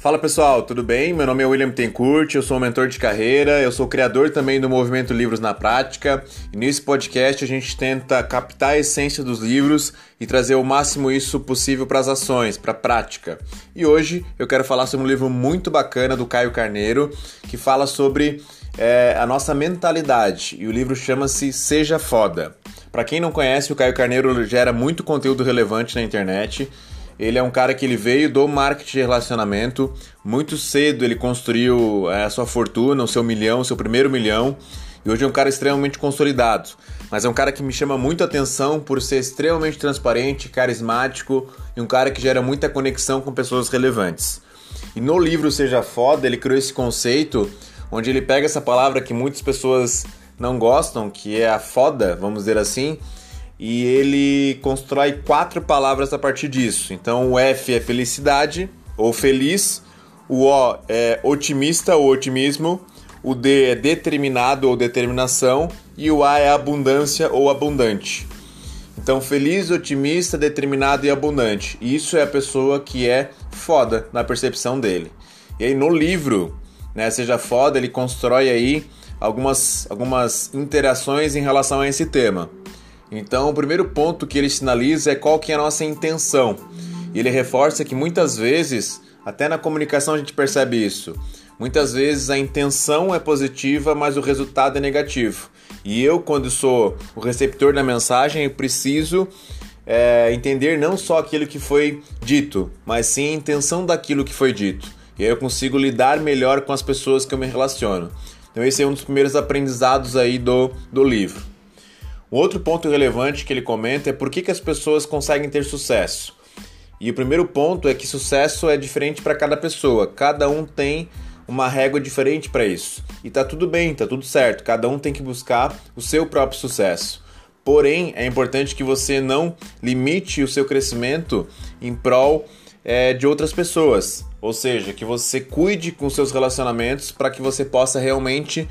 Fala pessoal, tudo bem? Meu nome é William Tencourt, eu sou um mentor de carreira, eu sou criador também do movimento Livros na Prática e nesse podcast a gente tenta captar a essência dos livros e trazer o máximo isso possível para as ações, para a prática. E hoje eu quero falar sobre um livro muito bacana do Caio Carneiro que fala sobre é, a nossa mentalidade e o livro chama-se Seja Foda. Para quem não conhece, o Caio Carneiro gera muito conteúdo relevante na internet ele é um cara que ele veio do marketing de relacionamento. Muito cedo ele construiu é, a sua fortuna, o seu milhão, o seu primeiro milhão. E hoje é um cara extremamente consolidado. Mas é um cara que me chama muito atenção por ser extremamente transparente, carismático e um cara que gera muita conexão com pessoas relevantes. E no livro Seja Foda, ele criou esse conceito onde ele pega essa palavra que muitas pessoas não gostam, que é a foda, vamos dizer assim, e ele constrói quatro palavras a partir disso. Então o F é felicidade ou feliz, o O é otimista ou otimismo, o D é determinado ou determinação e o A é abundância ou abundante. Então feliz, otimista, determinado e abundante. Isso é a pessoa que é foda na percepção dele. E aí no livro, né, seja foda, ele constrói aí algumas algumas interações em relação a esse tema. Então, o primeiro ponto que ele sinaliza é qual que é a nossa intenção. E ele reforça que muitas vezes, até na comunicação a gente percebe isso. Muitas vezes a intenção é positiva, mas o resultado é negativo. E eu, quando sou o receptor da mensagem, preciso é, entender não só aquilo que foi dito, mas sim a intenção daquilo que foi dito. E aí eu consigo lidar melhor com as pessoas que eu me relaciono. Então esse é um dos primeiros aprendizados aí do, do livro. Um outro ponto relevante que ele comenta é por que, que as pessoas conseguem ter sucesso. E o primeiro ponto é que sucesso é diferente para cada pessoa, cada um tem uma régua diferente para isso. E tá tudo bem, tá tudo certo, cada um tem que buscar o seu próprio sucesso. Porém, é importante que você não limite o seu crescimento em prol é, de outras pessoas. Ou seja, que você cuide com seus relacionamentos para que você possa realmente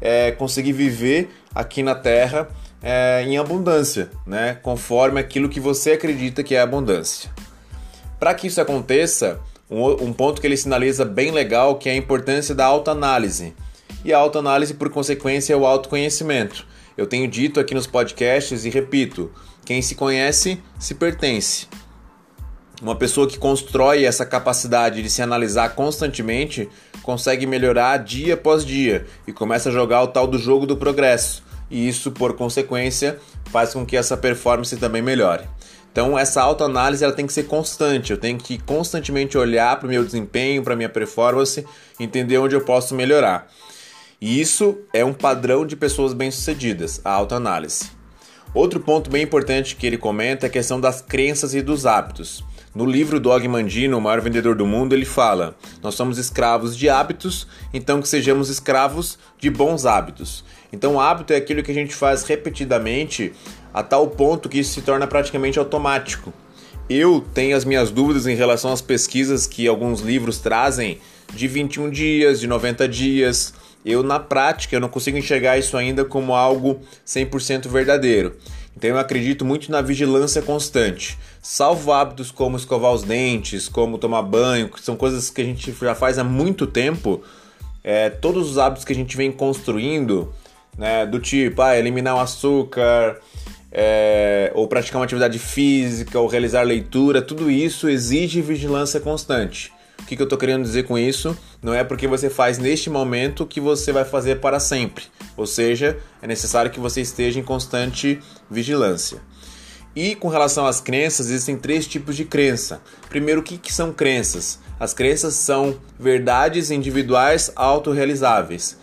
é, conseguir viver aqui na Terra é, em abundância, né? conforme aquilo que você acredita que é abundância. Para que isso aconteça, um, um, ponto que ele sinaliza bem legal que é a importância da autoanálise. E a autoanálise, por consequência, é o autoconhecimento. Eu tenho dito aqui nos podcasts e repito: quem se conhece se pertence. Uma pessoa que constrói essa capacidade de se analisar constantemente consegue melhorar dia após dia e começa a jogar o tal do jogo do progresso e isso, por consequência, faz com que essa performance também melhore. Então, essa autoanálise ela tem que ser constante, eu tenho que constantemente olhar para o meu desempenho, para a minha performance, entender onde eu posso melhorar. E isso é um padrão de pessoas bem-sucedidas, a autoanálise. Outro ponto bem importante que ele comenta é a questão das crenças e dos hábitos. No livro do Og Mandino, o maior vendedor do mundo, ele fala: Nós somos escravos de hábitos, então que sejamos escravos de bons hábitos. Então, hábito é aquilo que a gente faz repetidamente a tal ponto que isso se torna praticamente automático. Eu tenho as minhas dúvidas em relação às pesquisas que alguns livros trazem de 21 dias, de 90 dias. Eu, na prática, eu não consigo enxergar isso ainda como algo 100% verdadeiro. Então eu acredito muito na vigilância constante. Salvo hábitos como escovar os dentes, como tomar banho, que são coisas que a gente já faz há muito tempo, é, todos os hábitos que a gente vem construindo, né, do tipo ah, eliminar o açúcar, é, ou praticar uma atividade física, ou realizar leitura, tudo isso exige vigilância constante. O que, que eu estou querendo dizer com isso? Não é porque você faz neste momento que você vai fazer para sempre. Ou seja, é necessário que você esteja em constante vigilância. E com relação às crenças, existem três tipos de crença. Primeiro, o que, que são crenças? As crenças são verdades individuais autorrealizáveis.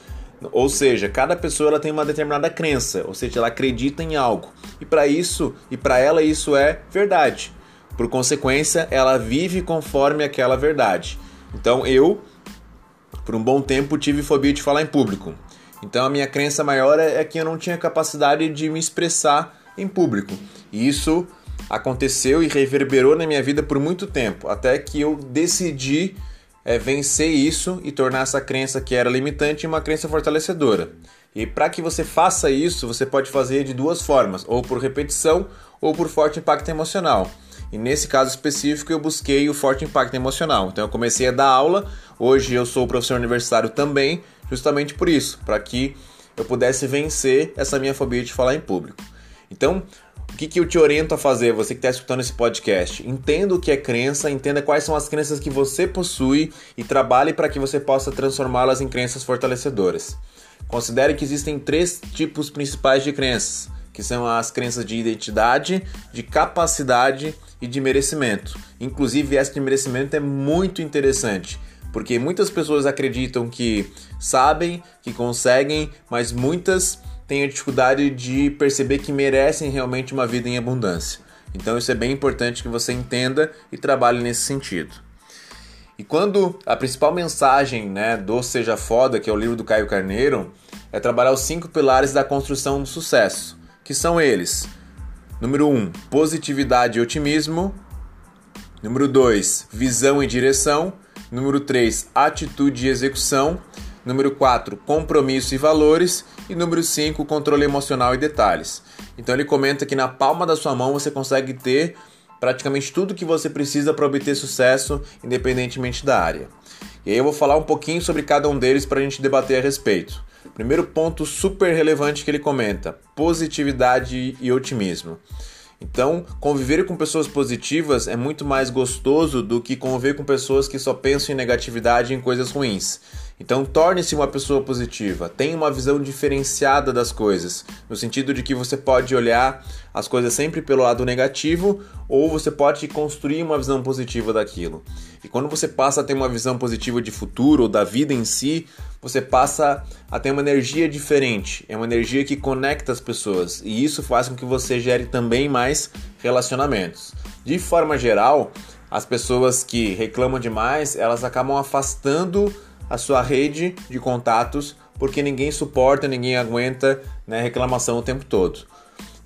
Ou seja, cada pessoa ela tem uma determinada crença, ou seja, ela acredita em algo. E para isso, e para ela isso é verdade. Por consequência, ela vive conforme aquela verdade. Então eu, por um bom tempo, tive fobia de falar em público. Então a minha crença maior é, é que eu não tinha capacidade de me expressar em público. E isso aconteceu e reverberou na minha vida por muito tempo, até que eu decidi é, vencer isso e tornar essa crença que era limitante uma crença fortalecedora. E para que você faça isso, você pode fazer de duas formas, ou por repetição ou por forte impacto emocional. E nesse caso específico eu busquei o forte impacto emocional. Então eu comecei a dar aula, hoje eu sou professor universitário também, justamente por isso, para que eu pudesse vencer essa minha fobia de falar em público. Então, o que, que eu te oriento a fazer, você que está escutando esse podcast? Entenda o que é crença, entenda quais são as crenças que você possui e trabalhe para que você possa transformá-las em crenças fortalecedoras. Considere que existem três tipos principais de crenças, que são as crenças de identidade, de capacidade e de merecimento. Inclusive, essa de merecimento é muito interessante, porque muitas pessoas acreditam que sabem, que conseguem, mas muitas têm a dificuldade de perceber que merecem realmente uma vida em abundância. Então, isso é bem importante que você entenda e trabalhe nesse sentido. E quando a principal mensagem né, do Seja Foda, que é o livro do Caio Carneiro, é trabalhar os cinco pilares da construção do sucesso, que são eles: número 1, um, positividade e otimismo, número 2, visão e direção, número 3, atitude e execução, número 4, compromisso e valores e número 5, controle emocional e detalhes. Então ele comenta que na palma da sua mão você consegue ter praticamente tudo que você precisa para obter sucesso, independentemente da área. E aí eu vou falar um pouquinho sobre cada um deles para a gente debater a respeito. Primeiro ponto super relevante que ele comenta: positividade e otimismo. Então, conviver com pessoas positivas é muito mais gostoso do que conviver com pessoas que só pensam em negatividade e em coisas ruins. Então, torne-se uma pessoa positiva, tenha uma visão diferenciada das coisas, no sentido de que você pode olhar as coisas sempre pelo lado negativo ou você pode construir uma visão positiva daquilo. E quando você passa a ter uma visão positiva de futuro ou da vida em si, você passa a ter uma energia diferente, é uma energia que conecta as pessoas e isso faz com que você gere também mais relacionamentos. De forma geral, as pessoas que reclamam demais, elas acabam afastando a sua rede de contatos, porque ninguém suporta, ninguém aguenta né, reclamação o tempo todo.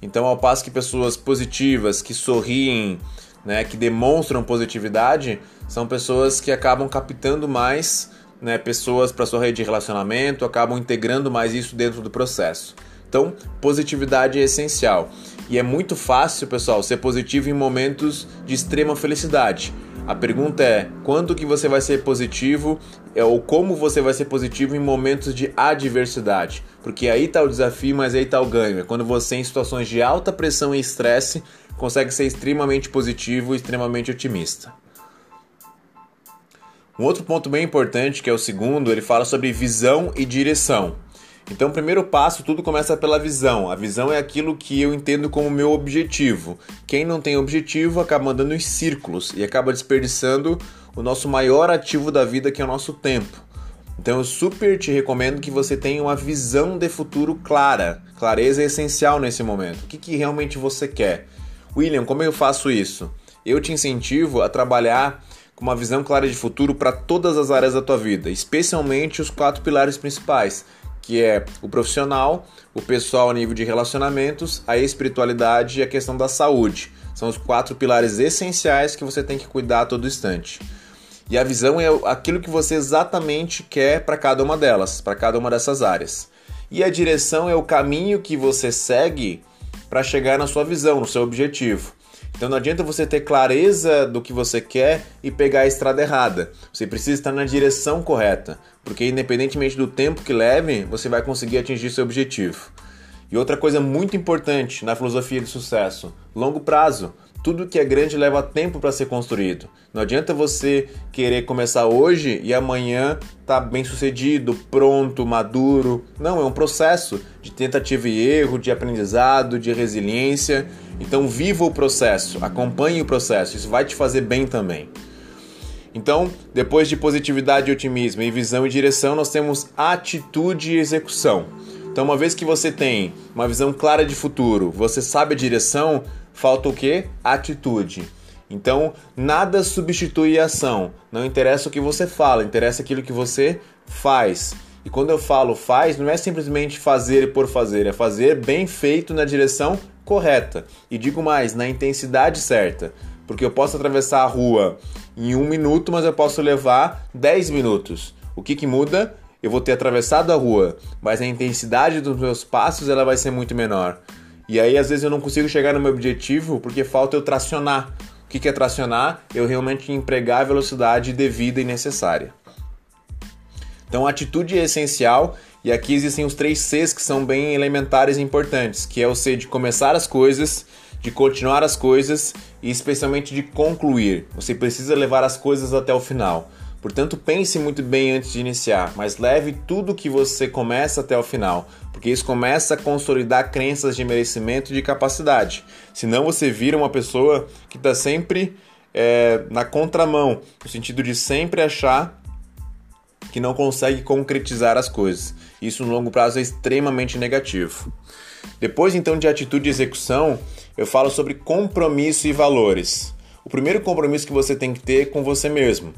Então, ao passo que pessoas positivas, que sorriem, né, que demonstram positividade, são pessoas que acabam captando mais né, pessoas para sua rede de relacionamento, acabam integrando mais isso dentro do processo. Então, positividade é essencial. E é muito fácil, pessoal, ser positivo em momentos de extrema felicidade. A pergunta é: quando que você vai ser positivo é, ou como você vai ser positivo em momentos de adversidade? Porque aí está o desafio, mas aí está o ganho. É quando você em situações de alta pressão e estresse consegue ser extremamente positivo extremamente otimista. Um outro ponto bem importante, que é o segundo, ele fala sobre visão e direção. Então, o primeiro passo, tudo começa pela visão. A visão é aquilo que eu entendo como meu objetivo. Quem não tem objetivo acaba andando em círculos e acaba desperdiçando o nosso maior ativo da vida, que é o nosso tempo. Então, eu super te recomendo que você tenha uma visão de futuro clara. Clareza é essencial nesse momento. O que, que realmente você quer? William, como eu faço isso? Eu te incentivo a trabalhar com uma visão clara de futuro para todas as áreas da tua vida, especialmente os quatro pilares principais que é o profissional, o pessoal a nível de relacionamentos, a espiritualidade e a questão da saúde. São os quatro pilares essenciais que você tem que cuidar a todo instante. E a visão é aquilo que você exatamente quer para cada uma delas, para cada uma dessas áreas. E a direção é o caminho que você segue para chegar na sua visão, no seu objetivo. Então não adianta você ter clareza do que você quer e pegar a estrada errada. Você precisa estar na direção correta, porque independentemente do tempo que leve, você vai conseguir atingir seu objetivo. E outra coisa muito importante na filosofia de sucesso: longo prazo. Tudo que é grande leva tempo para ser construído. Não adianta você querer começar hoje e amanhã tá bem sucedido, pronto, maduro. Não, é um processo de tentativa e erro, de aprendizado, de resiliência. Então viva o processo, acompanhe o processo, isso vai te fazer bem também. Então, depois de positividade e otimismo e visão e direção, nós temos atitude e execução. Então, uma vez que você tem uma visão clara de futuro, você sabe a direção, falta o que? Atitude. Então, nada substitui a ação. Não interessa o que você fala, interessa aquilo que você faz. E quando eu falo faz, não é simplesmente fazer por fazer, é fazer bem feito na direção correta. E digo mais, na intensidade certa. Porque eu posso atravessar a rua em um minuto, mas eu posso levar 10 minutos. O que, que muda? Eu vou ter atravessado a rua, mas a intensidade dos meus passos ela vai ser muito menor. E aí às vezes eu não consigo chegar no meu objetivo porque falta eu tracionar, O que é tracionar? Eu realmente empregar a velocidade devida e necessária. Então, a atitude é essencial e aqui existem os três Cs que são bem elementares e importantes, que é o C de começar as coisas, de continuar as coisas e especialmente de concluir. Você precisa levar as coisas até o final. Portanto, pense muito bem antes de iniciar, mas leve tudo que você começa até o final, porque isso começa a consolidar crenças de merecimento e de capacidade. Senão você vira uma pessoa que está sempre é, na contramão, no sentido de sempre achar que não consegue concretizar as coisas. Isso no longo prazo é extremamente negativo. Depois então de atitude e execução, eu falo sobre compromisso e valores. O primeiro compromisso que você tem que ter é com você mesmo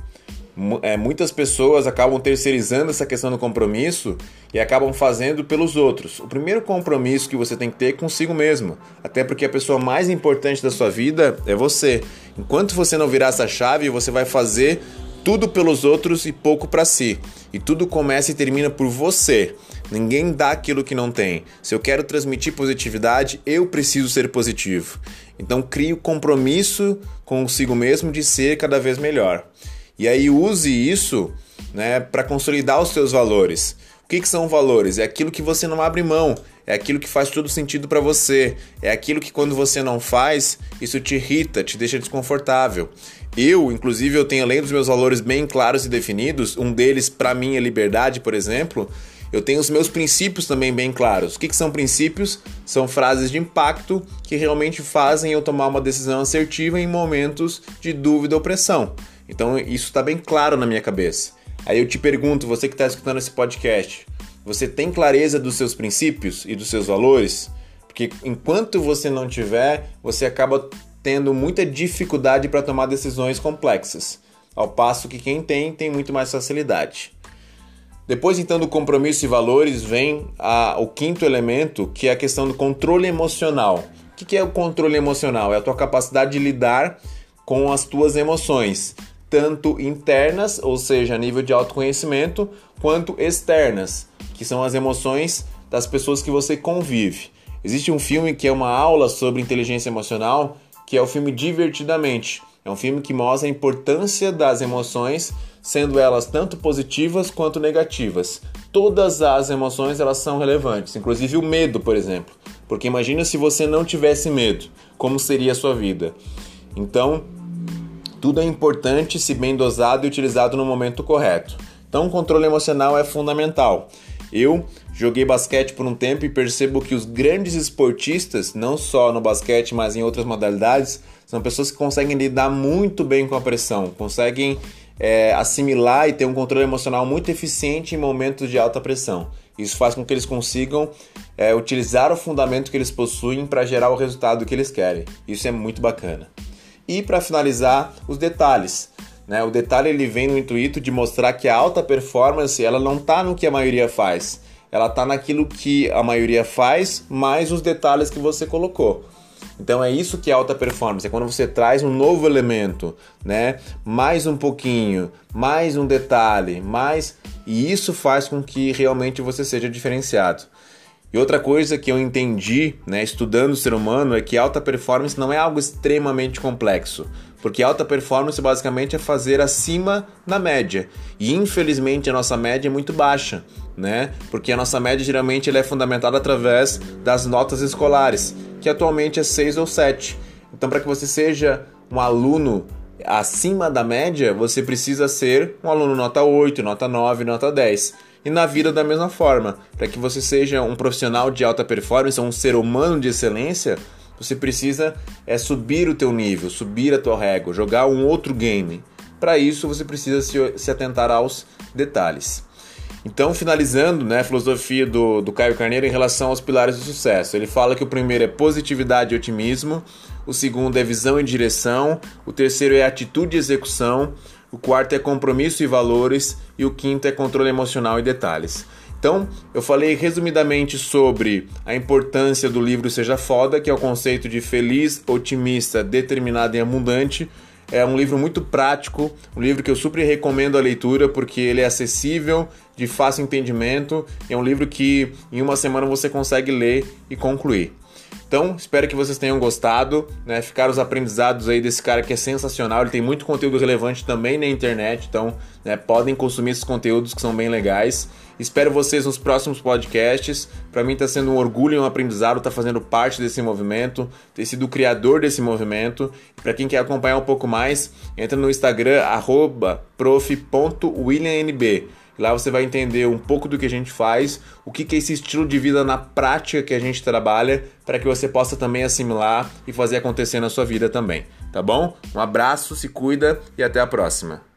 é, muitas pessoas acabam terceirizando essa questão do compromisso e acabam fazendo pelos outros. O primeiro compromisso que você tem que ter é consigo mesmo, até porque a pessoa mais importante da sua vida é você. Enquanto você não virar essa chave, você vai fazer tudo pelos outros e pouco para si. E tudo começa e termina por você. Ninguém dá aquilo que não tem. Se eu quero transmitir positividade, eu preciso ser positivo. Então crie o compromisso consigo mesmo de ser cada vez melhor. E aí use isso né, para consolidar os seus valores. O que, que são valores? É aquilo que você não abre mão, é aquilo que faz todo sentido para você, é aquilo que quando você não faz, isso te irrita, te deixa desconfortável. Eu, inclusive, eu tenho além dos meus valores bem claros e definidos, um deles para mim é liberdade, por exemplo, eu tenho os meus princípios também bem claros. O que, que são princípios? São frases de impacto que realmente fazem eu tomar uma decisão assertiva em momentos de dúvida ou pressão. Então isso está bem claro na minha cabeça. Aí eu te pergunto, você que está escutando esse podcast, você tem clareza dos seus princípios e dos seus valores? Porque enquanto você não tiver, você acaba tendo muita dificuldade para tomar decisões complexas, ao passo que quem tem tem muito mais facilidade. Depois então do compromisso e valores vem a, o quinto elemento, que é a questão do controle emocional. O que, que é o controle emocional? É a tua capacidade de lidar com as tuas emoções tanto internas, ou seja, a nível de autoconhecimento, quanto externas, que são as emoções das pessoas que você convive. Existe um filme que é uma aula sobre inteligência emocional, que é o filme Divertidamente. É um filme que mostra a importância das emoções, sendo elas tanto positivas quanto negativas. Todas as emoções elas são relevantes, inclusive o medo, por exemplo. Porque imagina se você não tivesse medo, como seria a sua vida? Então, tudo é importante se bem dosado e utilizado no momento correto. Então, o controle emocional é fundamental. Eu joguei basquete por um tempo e percebo que os grandes esportistas, não só no basquete, mas em outras modalidades, são pessoas que conseguem lidar muito bem com a pressão, conseguem é, assimilar e ter um controle emocional muito eficiente em momentos de alta pressão. Isso faz com que eles consigam é, utilizar o fundamento que eles possuem para gerar o resultado que eles querem. Isso é muito bacana. E para finalizar, os detalhes. Né? O detalhe ele vem no intuito de mostrar que a alta performance ela não está no que a maioria faz, ela está naquilo que a maioria faz, mais os detalhes que você colocou. Então é isso que é alta performance, é quando você traz um novo elemento, né? Mais um pouquinho, mais um detalhe, mais e isso faz com que realmente você seja diferenciado. E outra coisa que eu entendi, né, estudando o ser humano, é que alta performance não é algo extremamente complexo, porque alta performance basicamente é fazer acima da média. E infelizmente a nossa média é muito baixa, né? Porque a nossa média geralmente ela é fundamentada através das notas escolares, que atualmente é 6 ou 7. Então para que você seja um aluno acima da média, você precisa ser um aluno nota 8, nota 9, nota 10 e na vida da mesma forma. Para que você seja um profissional de alta performance, um ser humano de excelência, você precisa é subir o teu nível, subir a tua régua, jogar um outro game. Para isso você precisa se, se atentar aos detalhes. Então, finalizando né, a filosofia do, do Caio Carneiro em relação aos pilares do sucesso. Ele fala que o primeiro é positividade e otimismo, o segundo é visão e direção, o terceiro é atitude e execução, o quarto é compromisso e valores e o quinto é controle emocional e detalhes. Então, eu falei resumidamente sobre a importância do livro Seja Foda, que é o conceito de feliz, otimista, determinado e abundante. É um livro muito prático, um livro que eu super recomendo a leitura porque ele é acessível, de fácil entendimento, é um livro que em uma semana você consegue ler e concluir. Então, espero que vocês tenham gostado, né? Ficaram os aprendizados aí desse cara que é sensacional. Ele tem muito conteúdo relevante também na internet, então né, podem consumir esses conteúdos que são bem legais. Espero vocês nos próximos podcasts. Para mim está sendo um orgulho e um aprendizado estar tá fazendo parte desse movimento, ter sido o criador desse movimento. Para quem quer acompanhar um pouco mais, entra no Instagram prof.williamnb. Lá você vai entender um pouco do que a gente faz, o que é esse estilo de vida na prática que a gente trabalha, para que você possa também assimilar e fazer acontecer na sua vida também, tá bom? Um abraço, se cuida e até a próxima.